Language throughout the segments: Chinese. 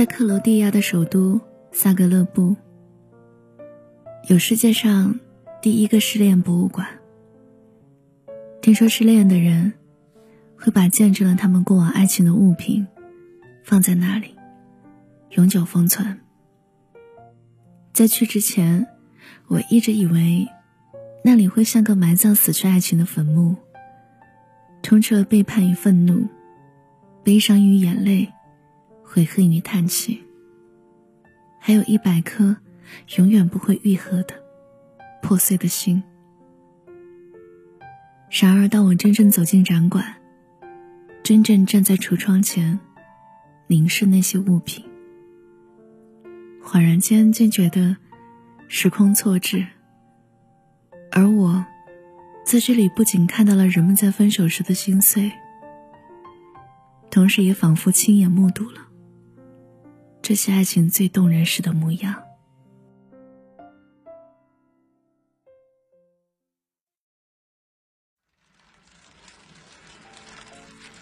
在克罗地亚的首都萨格勒布，有世界上第一个失恋博物馆。听说失恋的人会把见证了他们过往爱情的物品放在那里，永久封存。在去之前，我一直以为那里会像个埋葬死去爱情的坟墓，充斥了背叛与愤怒，悲伤与眼泪。悔恨与叹气，还有一百颗永远不会愈合的破碎的心。然而，当我真正走进展馆，真正站在橱窗前，凝视那些物品，恍然间竟觉得时空错置，而我在这里不仅看到了人们在分手时的心碎，同时也仿佛亲眼目睹了。这些爱情最动人时的模样。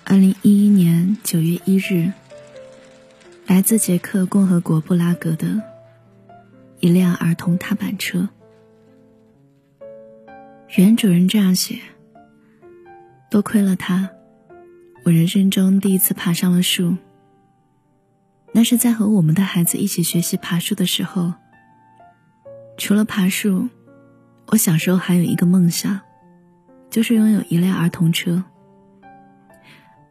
二零一一年九月一日，来自捷克共和国布拉格的一辆儿童踏板车，原主人这样写：“多亏了他，我人生中第一次爬上了树。”那是在和我们的孩子一起学习爬树的时候。除了爬树，我小时候还有一个梦想，就是拥有一辆儿童车。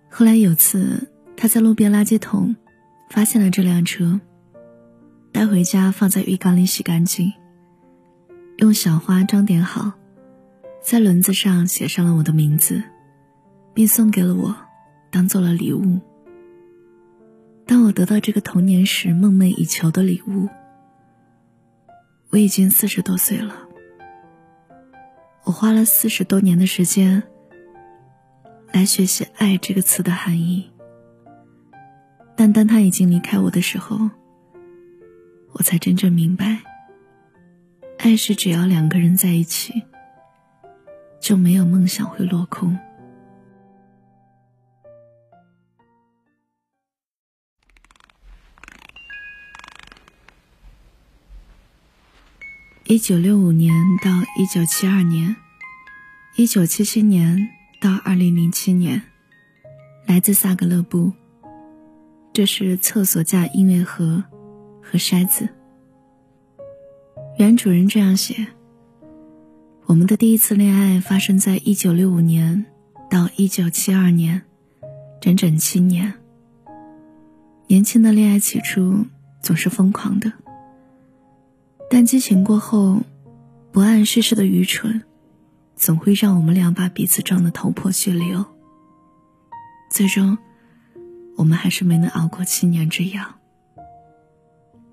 后来有次，他在路边垃圾桶发现了这辆车，带回家放在浴缸里洗干净，用小花装点好，在轮子上写上了我的名字，并送给了我，当做了礼物。当我得到这个童年时梦寐以求的礼物，我已经四十多岁了。我花了四十多年的时间来学习“爱”这个词的含义，但当他已经离开我的时候，我才真正明白，爱是只要两个人在一起，就没有梦想会落空。一九六五年到一九七二年，一九七七年到二零零七年，来自萨格勒布。这是厕所架音乐盒和筛子。原主人这样写：我们的第一次恋爱发生在一九六五年到一九七二年，整整七年。年轻的恋爱起初总是疯狂的。但激情过后，不谙世事的愚蠢，总会让我们俩把彼此撞得头破血流。最终，我们还是没能熬过七年之痒。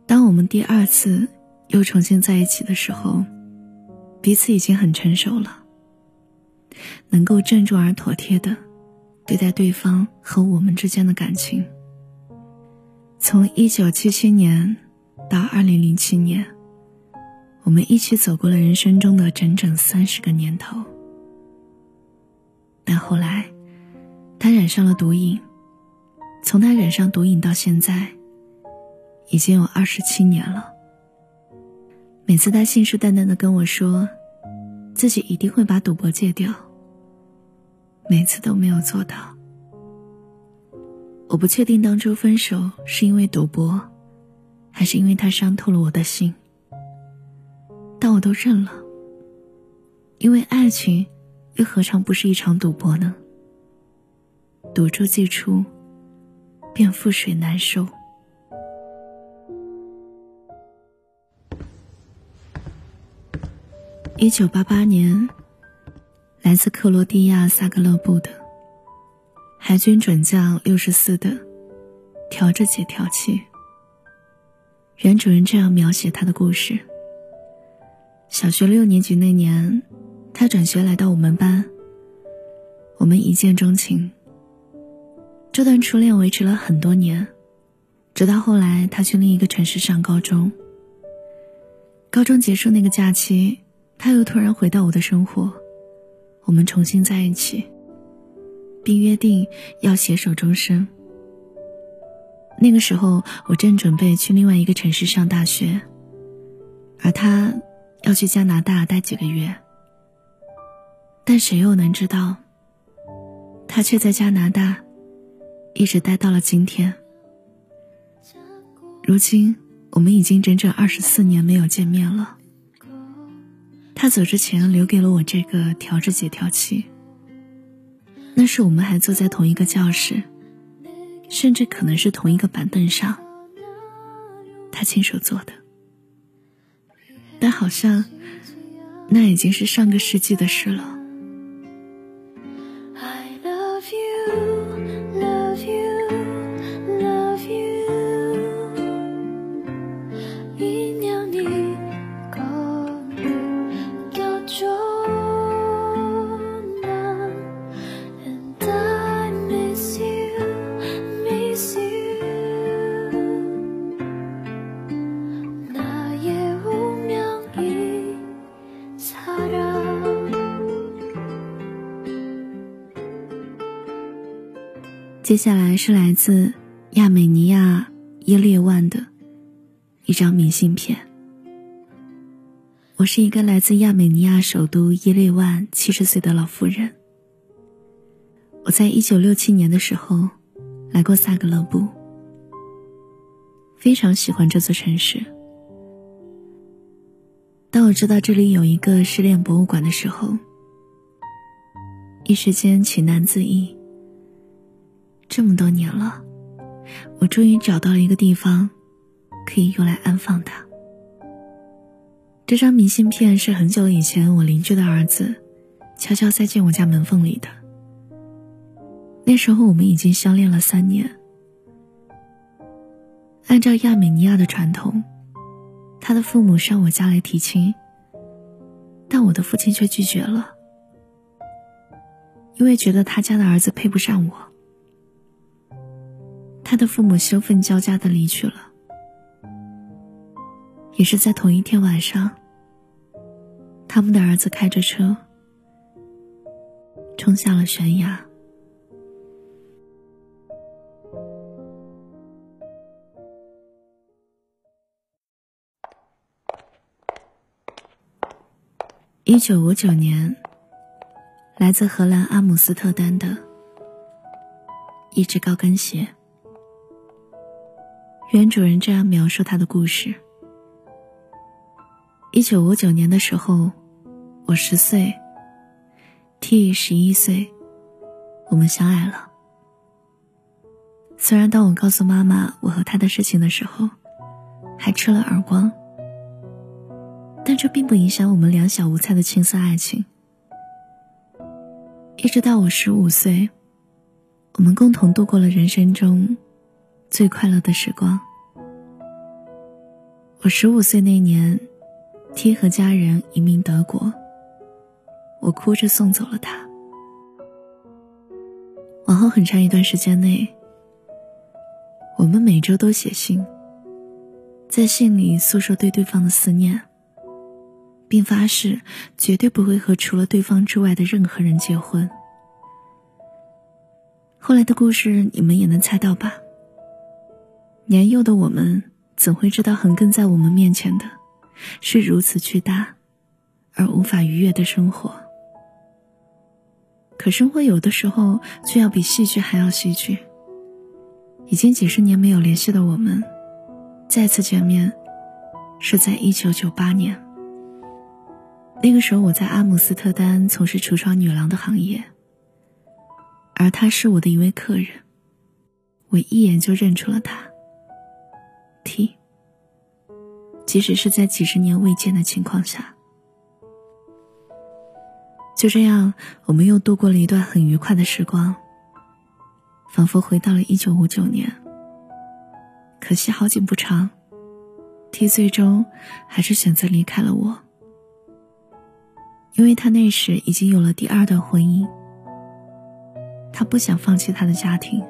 当我们第二次又重新在一起的时候，彼此已经很成熟了，能够郑重而妥帖的对待对方和我们之间的感情。从一九七七年到二零零七年。我们一起走过了人生中的整整三十个年头，但后来，他染上了毒瘾。从他染上毒瘾到现在，已经有二十七年了。每次他信誓旦旦的跟我说，自己一定会把赌博戒掉，每次都没有做到。我不确定当初分手是因为赌博，还是因为他伤透了我的心。但我都认了，因为爱情又何尝不是一场赌博呢？赌注既出，便覆水难收。一九八八年，来自克罗地亚萨格勒布的海军准将六十四的调着解调器。原主人这样描写他的故事。小学六年级那年，他转学来到我们班。我们一见钟情。这段初恋维持了很多年，直到后来他去另一个城市上高中。高中结束那个假期，他又突然回到我的生活，我们重新在一起，并约定要携手终生。那个时候，我正准备去另外一个城市上大学，而他要去加拿大待几个月。但谁又能知道，他却在加拿大一直待到了今天。如今，我们已经整整二十四年没有见面了。他走之前留给了我这个调制解调器，那是我们还坐在同一个教室。甚至可能是同一个板凳上，他亲手做的，但好像那已经是上个世纪的事了。接下来是来自亚美尼亚耶列万的一张明信片。我是一个来自亚美尼亚首都耶列万七十岁的老妇人。我在一九六七年的时候来过萨格勒布，非常喜欢这座城市。当我知道这里有一个失恋博物馆的时候，一时间情难自抑。这么多年了，我终于找到了一个地方，可以用来安放它。这张明信片是很久以前我邻居的儿子悄悄塞进我家门缝里的。那时候我们已经相恋了三年。按照亚美尼亚的传统，他的父母上我家来提亲，但我的父亲却拒绝了，因为觉得他家的儿子配不上我。他的父母羞愤交加的离去了，也是在同一天晚上，他们的儿子开着车冲下了悬崖。一九五九年，来自荷兰阿姆斯特丹的一只高跟鞋。原主人这样描述他的故事：一九五九年的时候，我十岁，T 十一岁，我们相爱了。虽然当我告诉妈妈我和他的事情的时候，还吃了耳光，但这并不影响我们两小无猜的青涩爱情。一直到我十五岁，我们共同度过了人生中。最快乐的时光。我十五岁那年，T 和家人移民德国，我哭着送走了他。往后很长一段时间内，我们每周都写信，在信里诉说对对方的思念，并发誓绝对不会和除了对方之外的任何人结婚。后来的故事，你们也能猜到吧？年幼的我们怎会知道横亘在我们面前的，是如此巨大，而无法逾越的生活？可生活有的时候却要比戏剧还要戏剧。已经几十年没有联系的我们，再次见面，是在一九九八年。那个时候我在阿姆斯特丹从事橱窗女郎的行业，而他是我的一位客人，我一眼就认出了他。T，即使是在几十年未见的情况下，就这样，我们又度过了一段很愉快的时光，仿佛回到了一九五九年。可惜好景不长，T 最终还是选择离开了我，因为他那时已经有了第二段婚姻，他不想放弃他的家庭。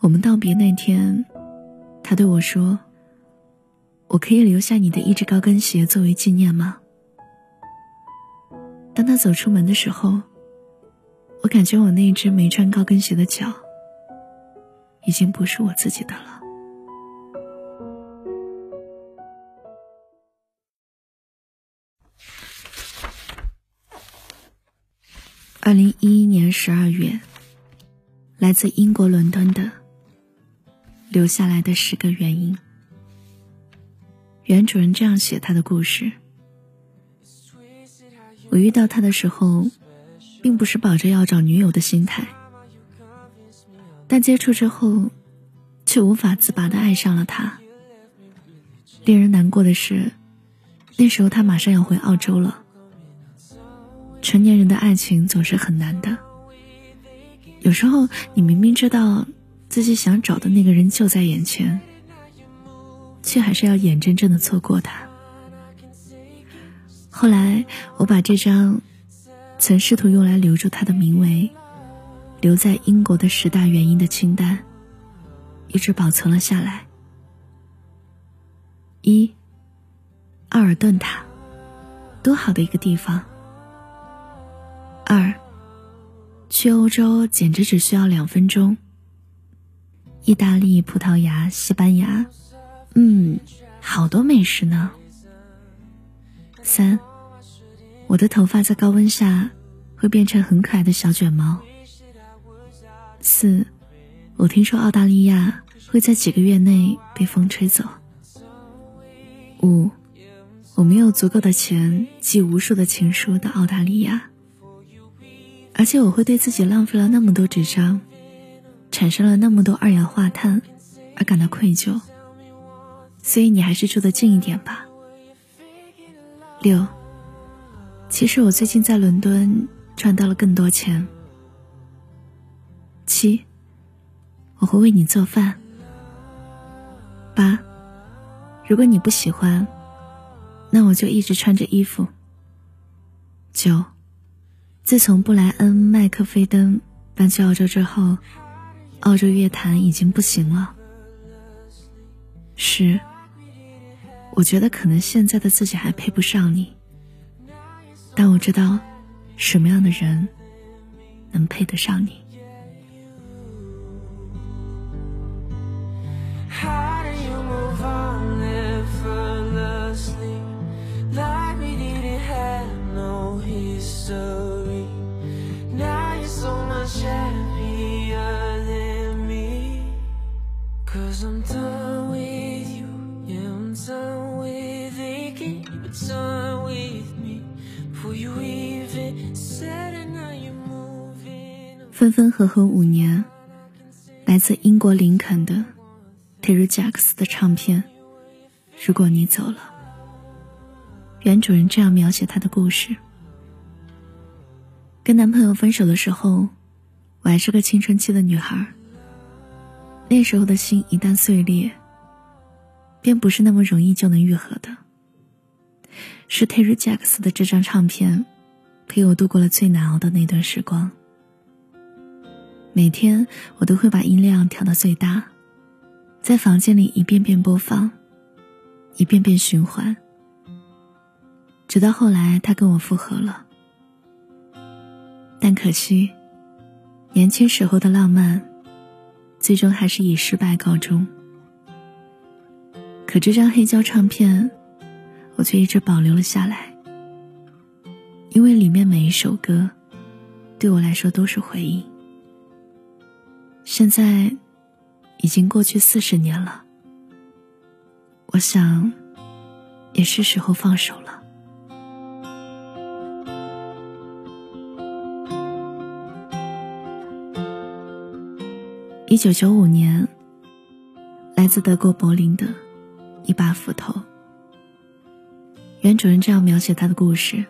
我们道别那天。他对我说：“我可以留下你的一只高跟鞋作为纪念吗？”当他走出门的时候，我感觉我那只没穿高跟鞋的脚已经不是我自己的了。二零一一年十二月，来自英国伦敦的留下来的十个原因。原主人这样写他的故事：我遇到他的时候，并不是抱着要找女友的心态，但接触之后，却无法自拔的爱上了他。令人难过的是，那时候他马上要回澳洲了。成年人的爱情总是很难的。有时候，你明明知道自己想找的那个人就在眼前，却还是要眼睁睁的错过他。后来，我把这张曾试图用来留住他的名为“留在英国的十大原因”的清单，一直保存了下来。一，奥尔顿塔，多好的一个地方！二，去欧洲简直只需要两分钟。意大利、葡萄牙、西班牙，嗯，好多美食呢。三，我的头发在高温下会变成很可爱的小卷毛。四，我听说澳大利亚会在几个月内被风吹走。五，我没有足够的钱寄无数的情书到澳大利亚。而且我会对自己浪费了那么多纸张，产生了那么多二氧化碳，而感到愧疚。所以你还是住得近一点吧。六，其实我最近在伦敦赚到了更多钱。七，我会为你做饭。八，如果你不喜欢，那我就一直穿着衣服。九。自从布莱恩·麦克菲登搬去澳洲之后，澳洲乐坛已经不行了。是，我觉得可能现在的自己还配不上你，但我知道，什么样的人能配得上你。分分合合五年，来自英国林肯的 Terry Jacks 的唱片。如果你走了，原主人这样描写他的故事：跟男朋友分手的时候，我还是个青春期的女孩。那时候的心一旦碎裂，便不是那么容易就能愈合的。是 Terry Jacks 的这张唱片，陪我度过了最难熬的那段时光。每天我都会把音量调到最大，在房间里一遍遍播放，一遍遍循环，直到后来他跟我复合了。但可惜，年轻时候的浪漫，最终还是以失败告终。可这张黑胶唱片，我却一直保留了下来，因为里面每一首歌，对我来说都是回忆。现在已经过去四十年了，我想也是时候放手了。一九九五年，来自德国柏林的一把斧头。原主人这样描写他的故事：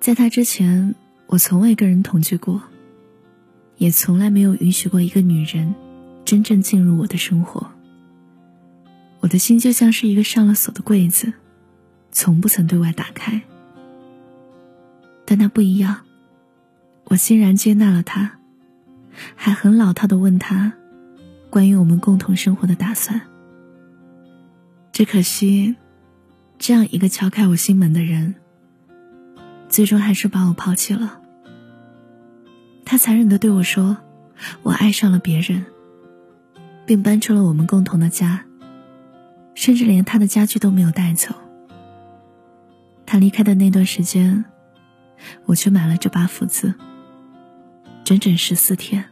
在他之前，我从未跟人同居过。也从来没有允许过一个女人真正进入我的生活。我的心就像是一个上了锁的柜子，从不曾对外打开。但那不一样，我欣然接纳了他，还很老套的问他关于我们共同生活的打算。只可惜，这样一个敲开我心门的人，最终还是把我抛弃了。他残忍的对我说：“我爱上了别人，并搬出了我们共同的家，甚至连他的家具都没有带走。他离开的那段时间，我去买了这把斧子。整整十四天，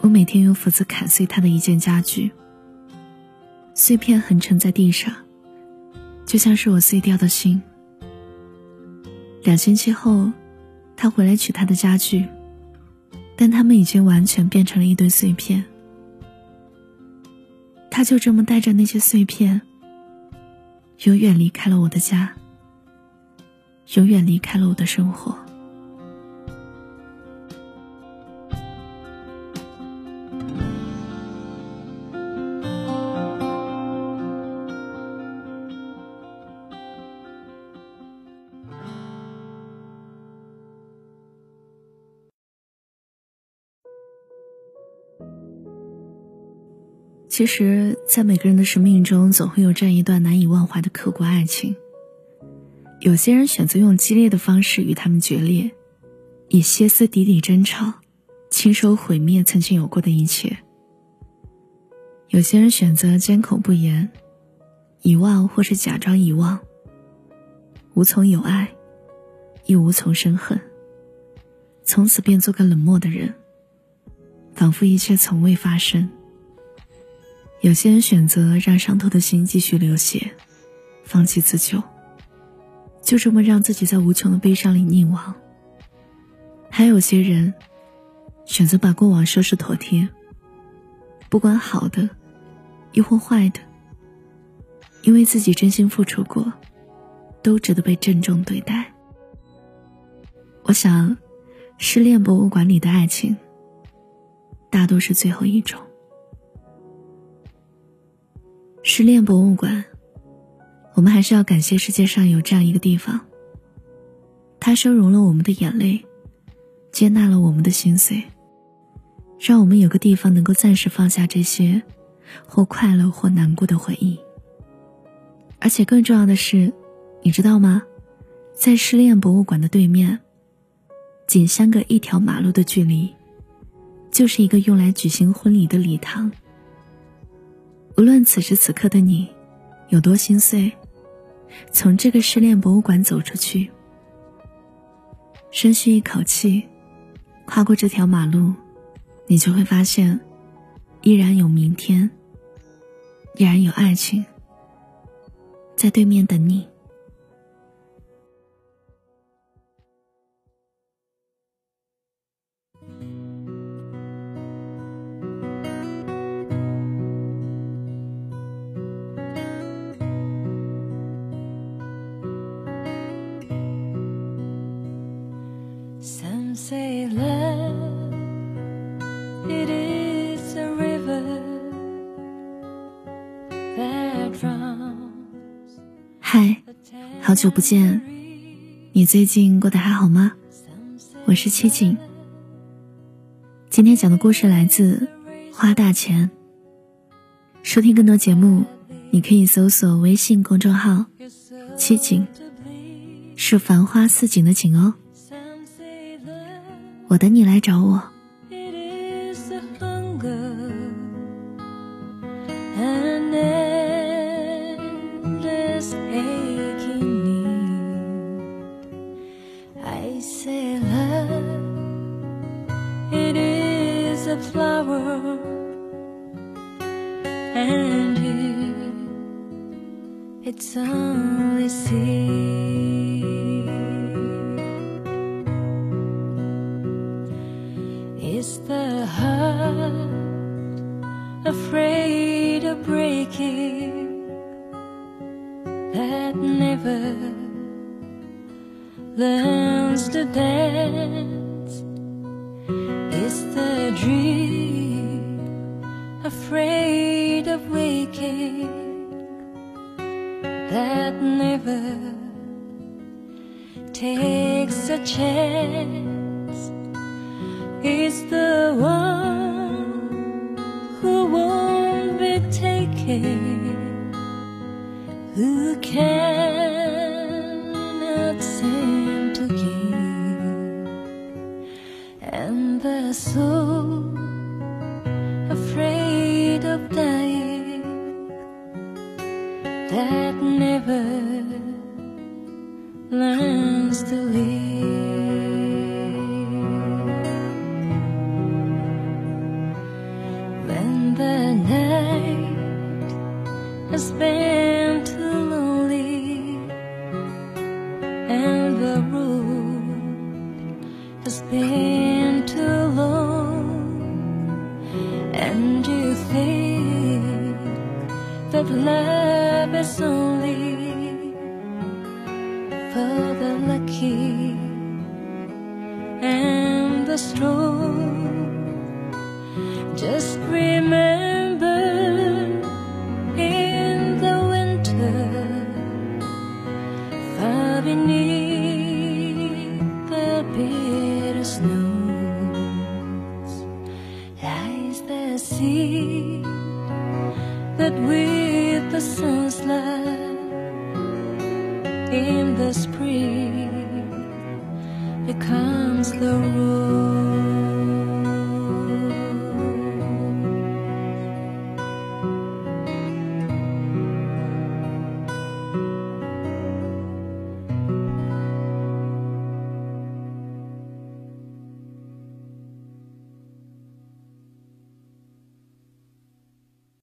我每天用斧子砍碎他的一件家具，碎片横沉在地上，就像是我碎掉的心。两星期后，他回来取他的家具，但他们已经完全变成了一堆碎片。他就这么带着那些碎片，永远离开了我的家，永远离开了我的生活。其实，在每个人的生命中，总会有这样一段难以忘怀的刻骨爱情。有些人选择用激烈的方式与他们决裂，以歇斯底里争吵，亲手毁灭曾经有过的一切；有些人选择缄口不言，遗忘或是假装遗忘，无从有爱，亦无从生恨，从此便做个冷漠的人，仿佛一切从未发生。有些人选择让伤透的心继续流血，放弃自救，就这么让自己在无穷的悲伤里溺亡。还有些人选择把过往收拾妥帖，不管好的，亦或坏的，因为自己真心付出过，都值得被郑重对待。我想，失恋博物馆里的爱情，大多是最后一种。失恋博物馆，我们还是要感谢世界上有这样一个地方。它收容了我们的眼泪，接纳了我们的心碎，让我们有个地方能够暂时放下这些，或快乐或难过的回忆。而且更重要的是，你知道吗？在失恋博物馆的对面，仅相隔一条马路的距离，就是一个用来举行婚礼的礼堂。无论此时此刻的你有多心碎，从这个失恋博物馆走出去，深吸一口气，跨过这条马路，你就会发现，依然有明天，依然有爱情，在对面等你。嗨，好久不见，你最近过得还好吗？我是七景。今天讲的故事来自《花大钱》。收听更多节目，你可以搜索微信公众号“七景”，是繁花似锦的锦哦。我等你来找我。Afraid of waking? that never takes a chance is the one who won't be taken, who cannot loving you.